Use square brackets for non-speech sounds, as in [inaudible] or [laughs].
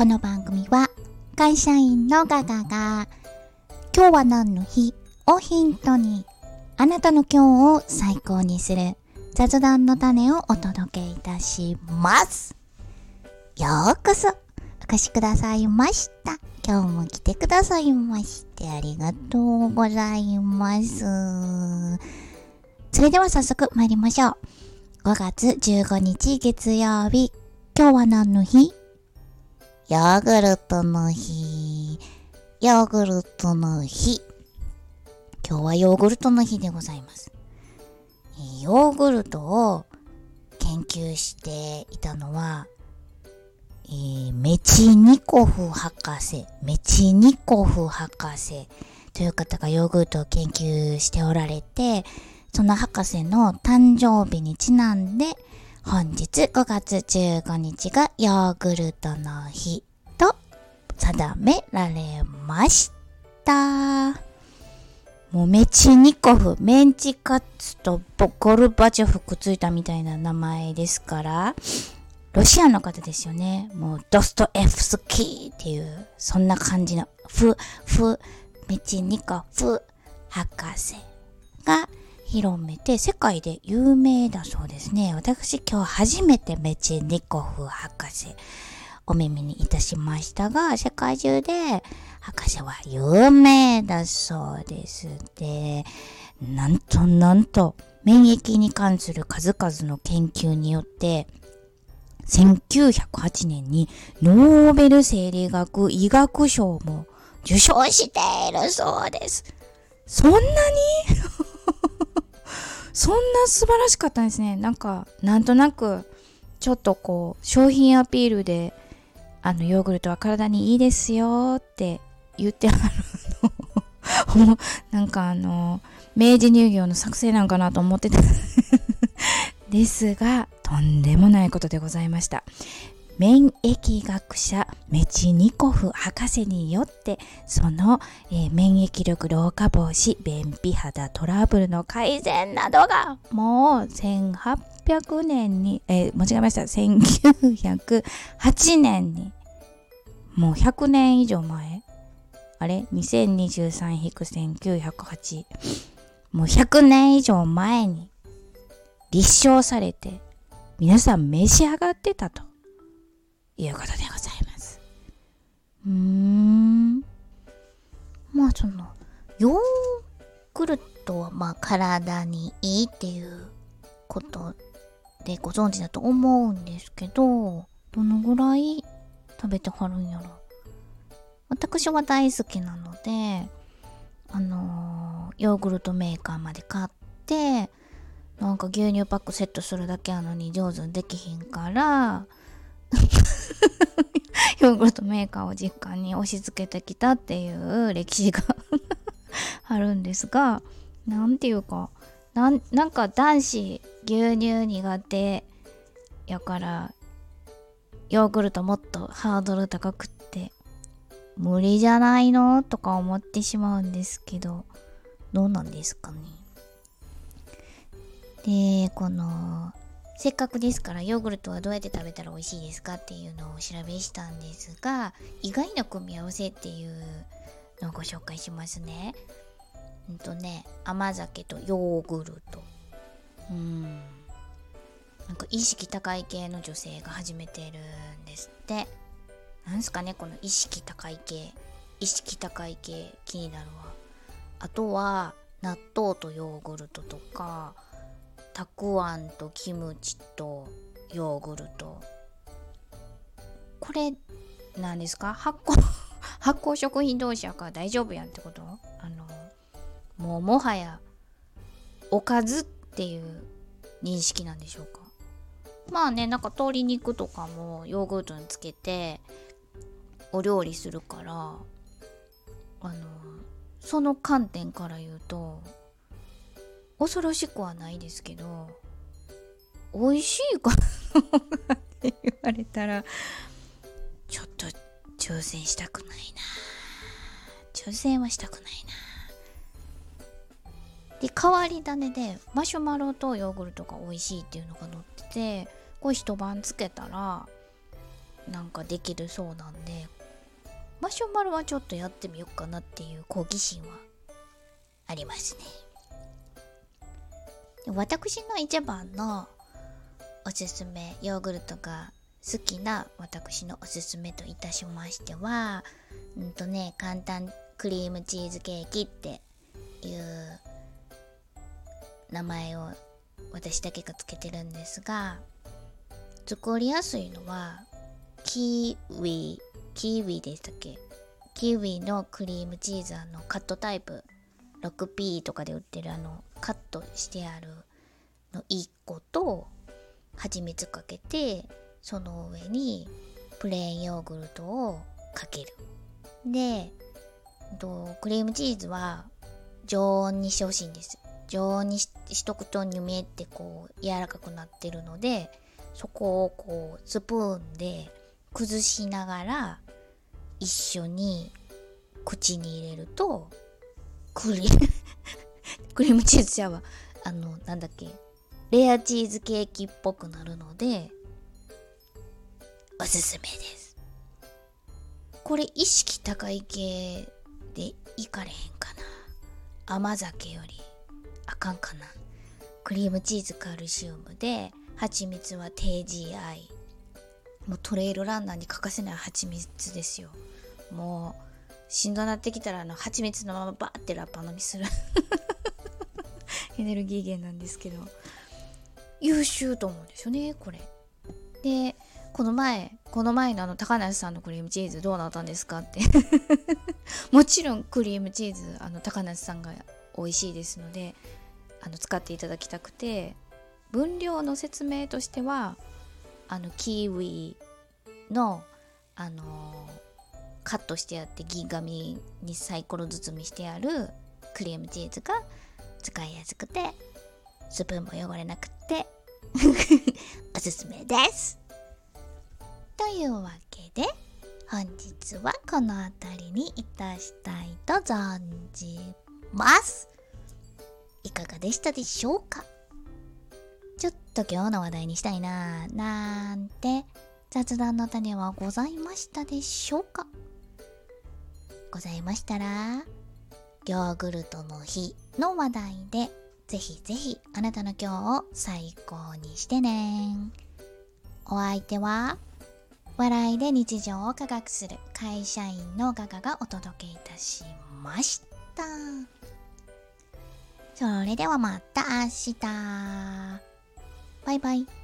この番組は会社員のガガが今日は何の日をヒントにあなたの今日を最高にする雑談の種をお届けいたします。ようこそお越しくださいました。今日も来てくださいましてありがとうございます。それでは早速参りましょう。5月15日月曜日。今日は何の日？ヨーグルトの日。ヨーグルトの日。今日はヨーグルトの日でございます。ヨーグルトを研究していたのは、えー、メチニコフ博士、メチニコフ博士という方がヨーグルトを研究しておられて、その博士の誕生日にちなんで、本日5月15日がヨーグルトの日と定められました。もうメチニコフ、メンチカツとゴルバチョフくっついたみたいな名前ですから、ロシアの方ですよね。もうドストエフスキーっていう、そんな感じの、フ、フ、メチニコフ博士が広めて世界で有名だそうですね。私今日初めてメチェニコフ博士お耳にいたしましたが、世界中で博士は有名だそうです。で、なんとなんと免疫に関する数々の研究によって、1908年にノーベル生理学医学賞も受賞しているそうです。そんなに？そんな素晴らしかったんですね。なんか、なんとなく、ちょっとこう、商品アピールで、あの、ヨーグルトは体にいいですよって言ってあるの。[laughs] なんかあの、明治乳業の作成なんかなと思ってたですが、とんでもないことでございました。免疫学者メチニコフ博士によってその、えー、免疫力老化防止便秘肌トラブルの改善などがもう1800年に、えー、間違えました。1908年にもう100年以上前。あれ ?2023-1908 もう100年以上前に立証されて皆さん召し上がってたと。いうことでございます。うーん。まあその、ヨーグルトはまあ体にいいっていうことでご存知だと思うんですけど、どのぐらい食べてはるんやろ。私は大好きなので、あのー、ヨーグルトメーカーまで買って、なんか牛乳パックセットするだけなのに上手にできひんから、[laughs] ヨーグルトメーカーを実家に押し付けてきたっていう歴史が [laughs] あるんですが、なんていうか、なんなんか男子牛乳苦手やからヨーグルトもっとハードル高くって無理じゃないの？とか思ってしまうんですけどどうなんですかね。でこのせっかくですからヨーグルトはどうやって食べたら美味しいですかっていうのをお調べしたんですが意外な組み合わせっていうのをご紹介しますね。うんとね甘酒とヨーグルト。うんなんか意識高い系の女性が始めてるんですって。なんすかねこの意識高い系。意識高い系気になるわ。あとは納豆とヨーグルトとかたくあんとキムチとヨーグルト。これ何ですか？発酵 [laughs] 発酵食品同士やから大丈夫やんってこと？あのもうもはやおかずっていう認識なんでしょうか？まあねなんか鶏肉とかもヨーグルトにつけてお料理するからあのその観点から言うと恐ろしくはないですけど美味しいかなって言われたらちょっと挑戦したくないな挑戦はしたくないな。で変わり種でマシュマロとヨーグルトが美味しいっていうのが載っててこれ一晩つけたらなんかできるそうなんでマシュマロはちょっとやってみようかなっていう好奇心はありますね。私の一番のおすすめヨーグルトが好きな私のおすすめといたしましてはうんとね簡単クリームチーズケーキっていう名前を私だけがつけてるんですが作りやすいのはキーウイキーウイでしたっけ？キーウイのクリームチーズあのカットタイプ 6P とかで売ってるあのカットしてあるの1個と蜂蜜かけてその上にプレーンヨーグルトをかける。でとクリームチーズは常温にしてほしいんです。常温にしとくとにゅめってこう柔らかくなってるのでそこをこうスプーンで崩しながら一緒に口に入れるとクリクリームチーズちゃうわあのなんだっけレアチーズケーキっぽくなるのでおすすめです。これ意識高い系でいかれへんかな。甘酒よりあかんかな。クリームチーズカルシウムで蜂蜜は低 GI もうトレイルランナーに欠かせない蜂蜜ですよ。もうしんどなってきたらあの蜂蜜のままバーってラッパ飲みする。エネルギー源なんですけど優秀と思うんですよねこれ。でこの前この前のあの高梨さんのクリームチーズどうなったんですかって。[laughs] もちろんクリームチーズあの高梨さんが美味しいですのであの使っていただきたくて分量の説明としてはあのキウイのあのカットしてあって銀紙にサイコロ包みしてあるクリームチーズが使いやすくてスプーンも汚れなくて [laughs] おすすめです。というわけで本日はこの辺りにいたしたいと存じます。いかがでしたでしょうか？ちょっと今日の話題にしたいなーなんて雑談の種はございましたでしょうか？ございましたらヨーグルトの日の話題でぜひぜひあなたの今日を最高にしてね。お相手は笑いで日常を科学する会社員のガガがお届けいたしました。それではまた明日。バイバイ。